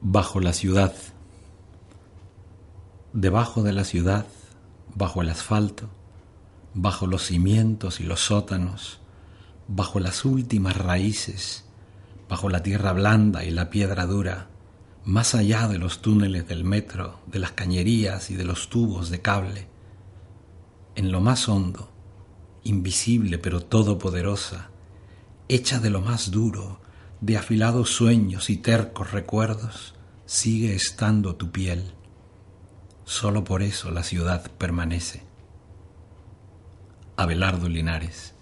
Bajo la ciudad, debajo de la ciudad, bajo el asfalto, bajo los cimientos y los sótanos, bajo las últimas raíces, bajo la tierra blanda y la piedra dura, más allá de los túneles del metro, de las cañerías y de los tubos de cable, en lo más hondo, invisible pero todopoderosa, hecha de lo más duro, de afilados sueños y tercos recuerdos, sigue estando tu piel. Solo por eso la ciudad permanece. Abelardo Linares